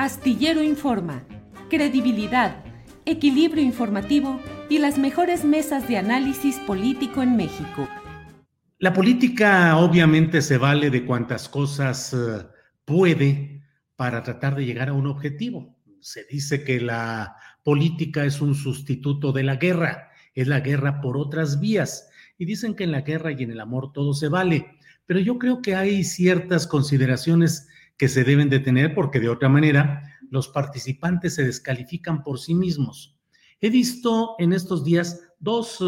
Astillero Informa, credibilidad, equilibrio informativo y las mejores mesas de análisis político en México. La política obviamente se vale de cuantas cosas eh, puede para tratar de llegar a un objetivo. Se dice que la política es un sustituto de la guerra, es la guerra por otras vías. Y dicen que en la guerra y en el amor todo se vale. Pero yo creo que hay ciertas consideraciones que se deben de tener porque de otra manera los participantes se descalifican por sí mismos. He visto en estos días dos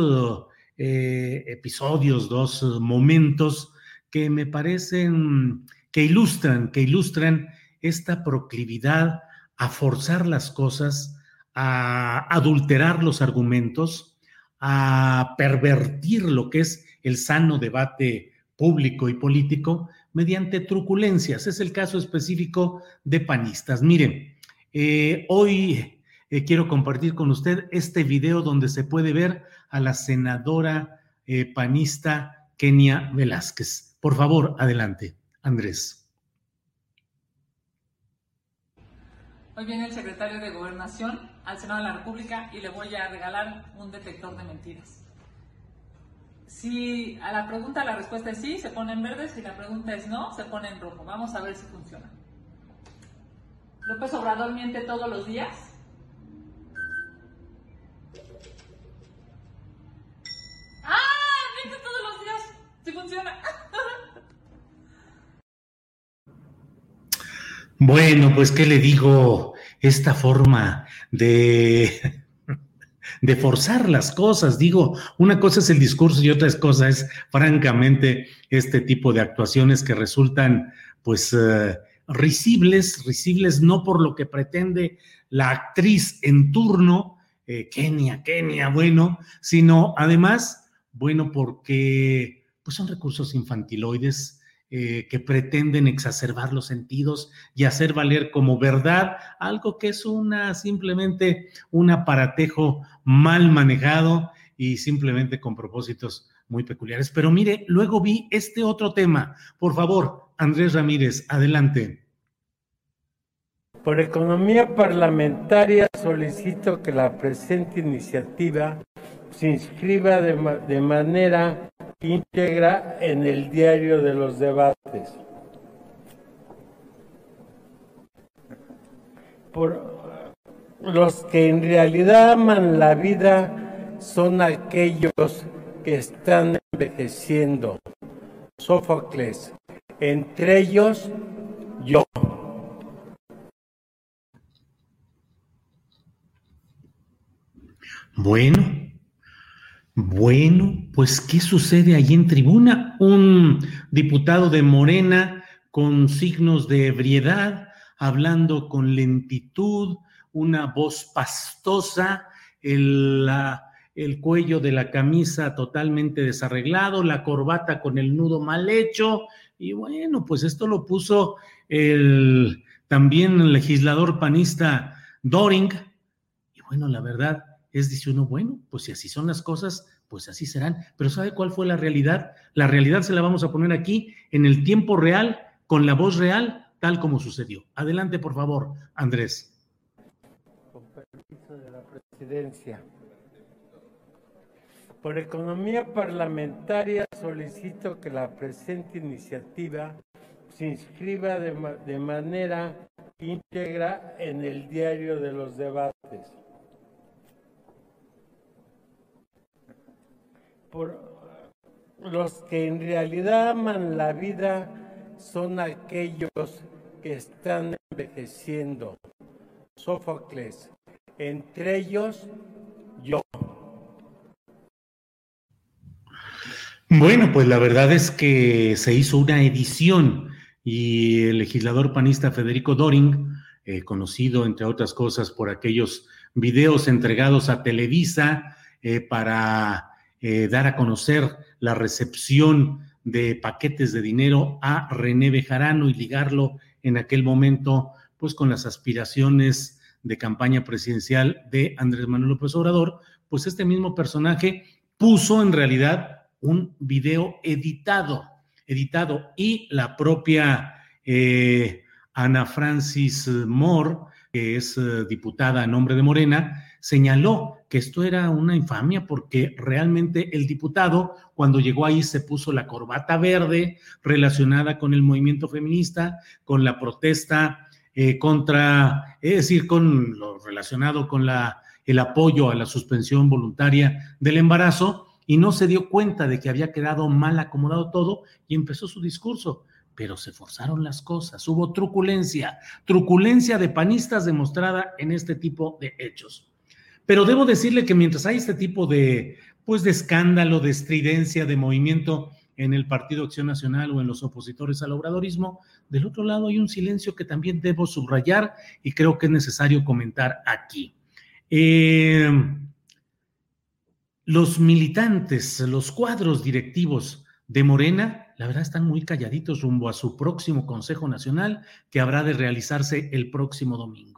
eh, episodios, dos uh, momentos que me parecen que ilustran, que ilustran esta proclividad a forzar las cosas, a adulterar los argumentos, a pervertir lo que es el sano debate público y político mediante truculencias. Es el caso específico de panistas. Miren, eh, hoy eh, quiero compartir con usted este video donde se puede ver a la senadora eh, panista Kenia Velázquez. Por favor, adelante, Andrés. Hoy viene el secretario de Gobernación al Senado de la República y le voy a regalar un detector de mentiras. Si a la pregunta la respuesta es sí, se pone en verde, si la pregunta es no, se pone en rojo. Vamos a ver si funciona. López Obrador miente todos los días. ¡Ah! Miente todos los días. Sí funciona. Bueno, pues, ¿qué le digo? Esta forma de de forzar las cosas. Digo, una cosa es el discurso y otra cosa es, francamente, este tipo de actuaciones que resultan, pues, uh, risibles, risibles no por lo que pretende la actriz en turno, eh, Kenia, Kenia, bueno, sino además, bueno, porque pues son recursos infantiloides eh, que pretenden exacerbar los sentidos y hacer valer como verdad algo que es una simplemente un aparatejo mal manejado y simplemente con propósitos muy peculiares. Pero mire, luego vi este otro tema. Por favor, Andrés Ramírez, adelante. Por economía parlamentaria solicito que la presente iniciativa se inscriba de, manera íntegra en el diario de los debates. Por los que en realidad aman la vida son aquellos que están envejeciendo. Sófocles, entre ellos yo. Bueno, bueno, pues ¿qué sucede allí en tribuna? Un diputado de Morena con signos de ebriedad, hablando con lentitud, una voz pastosa, el, el cuello de la camisa totalmente desarreglado, la corbata con el nudo mal hecho, y bueno, pues esto lo puso el también el legislador panista Doring, y bueno, la verdad, es, dice uno, bueno, pues si así son las cosas, pues así serán. Pero ¿sabe cuál fue la realidad? La realidad se la vamos a poner aquí en el tiempo real, con la voz real, tal como sucedió. Adelante, por favor, Andrés. Con permiso de la presidencia. Por economía parlamentaria solicito que la presente iniciativa se inscriba de, de manera íntegra en el diario de los debates. Por los que en realidad aman la vida son aquellos que están envejeciendo. Sófocles, entre ellos yo. Bueno, pues la verdad es que se hizo una edición y el legislador panista Federico Doring, eh, conocido entre otras cosas por aquellos videos entregados a Televisa eh, para eh, dar a conocer la recepción de paquetes de dinero a René Bejarano y ligarlo en aquel momento pues con las aspiraciones de campaña presidencial de Andrés Manuel López Obrador, pues este mismo personaje puso en realidad un video editado, editado. Y la propia eh, Ana Francis Moore, que es eh, diputada a nombre de Morena, señaló que esto era una infamia porque realmente el diputado cuando llegó ahí se puso la corbata verde relacionada con el movimiento feminista, con la protesta eh, contra, es decir, con lo relacionado con la, el apoyo a la suspensión voluntaria del embarazo y no se dio cuenta de que había quedado mal acomodado todo y empezó su discurso. Pero se forzaron las cosas, hubo truculencia, truculencia de panistas demostrada en este tipo de hechos. Pero debo decirle que mientras hay este tipo de, pues, escándalo, de estridencia, de movimiento en el Partido Acción Nacional o en los opositores al obradorismo, del otro lado hay un silencio que también debo subrayar y creo que es necesario comentar aquí. Eh, los militantes, los cuadros directivos de Morena, la verdad están muy calladitos rumbo a su próximo Consejo Nacional que habrá de realizarse el próximo domingo.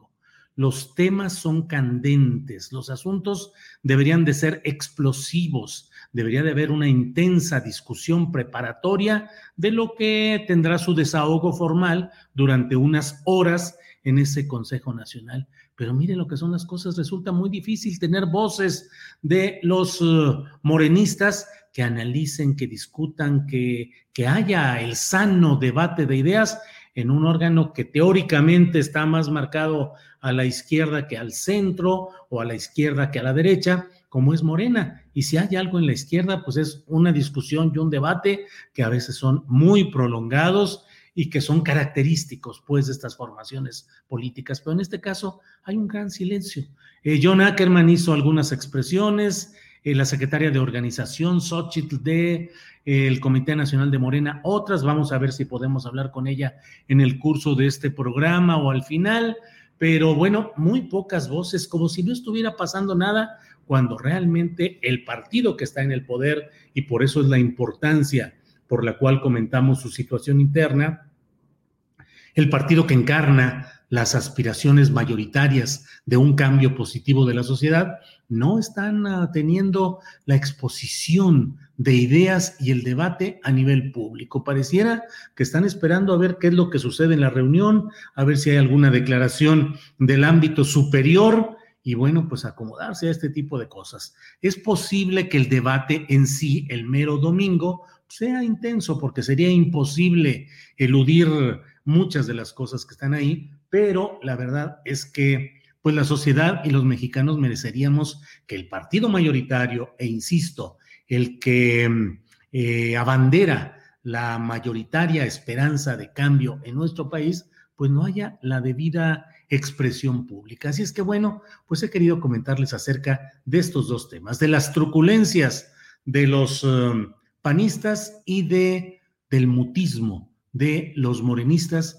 Los temas son candentes, los asuntos deberían de ser explosivos, debería de haber una intensa discusión preparatoria de lo que tendrá su desahogo formal durante unas horas en ese Consejo Nacional. Pero miren lo que son las cosas, resulta muy difícil tener voces de los uh, morenistas que analicen, que discutan, que, que haya el sano debate de ideas en un órgano que teóricamente está más marcado a la izquierda que al centro o a la izquierda que a la derecha, como es Morena. Y si hay algo en la izquierda, pues es una discusión y un debate que a veces son muy prolongados y que son característicos, pues, de estas formaciones políticas. Pero en este caso hay un gran silencio. Eh, John Ackerman hizo algunas expresiones, eh, la secretaria de organización, Xochitl, de eh, el Comité Nacional de Morena, otras. Vamos a ver si podemos hablar con ella en el curso de este programa o al final. Pero bueno, muy pocas voces, como si no estuviera pasando nada, cuando realmente el partido que está en el poder, y por eso es la importancia por la cual comentamos su situación interna, el partido que encarna las aspiraciones mayoritarias de un cambio positivo de la sociedad, no están ah, teniendo la exposición de ideas y el debate a nivel público. Pareciera que están esperando a ver qué es lo que sucede en la reunión, a ver si hay alguna declaración del ámbito superior y bueno, pues acomodarse a este tipo de cosas. Es posible que el debate en sí, el mero domingo, sea intenso porque sería imposible eludir muchas de las cosas que están ahí, pero la verdad es que pues la sociedad y los mexicanos mereceríamos que el partido mayoritario, e insisto, el que eh, abandera la mayoritaria esperanza de cambio en nuestro país, pues no haya la debida expresión pública. Así es que bueno, pues he querido comentarles acerca de estos dos temas, de las truculencias de los um, panistas y de, del mutismo de los morenistas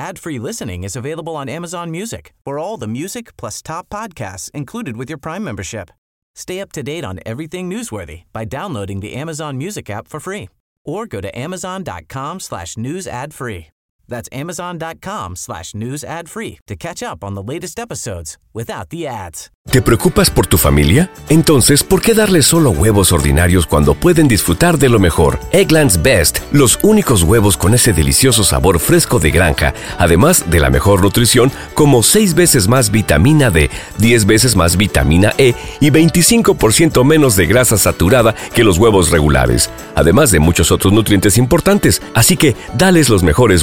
Ad-free listening is available on Amazon Music. For all the music plus top podcasts included with your Prime membership. Stay up to date on everything newsworthy by downloading the Amazon Music app for free or go to amazon.com slash news ad free. That's amazon.com slash news ad free to catch up on the latest episodes without the ads. ¿Te preocupas por tu familia? Entonces, ¿por qué darles solo huevos ordinarios cuando pueden disfrutar de lo mejor? Eggland's Best, los únicos huevos con ese delicioso sabor fresco de granja, además de la mejor nutrición, como 6 veces más vitamina D, 10 veces más vitamina E y 25% menos de grasa saturada que los huevos regulares, además de muchos otros nutrientes importantes. Así que, dales los mejores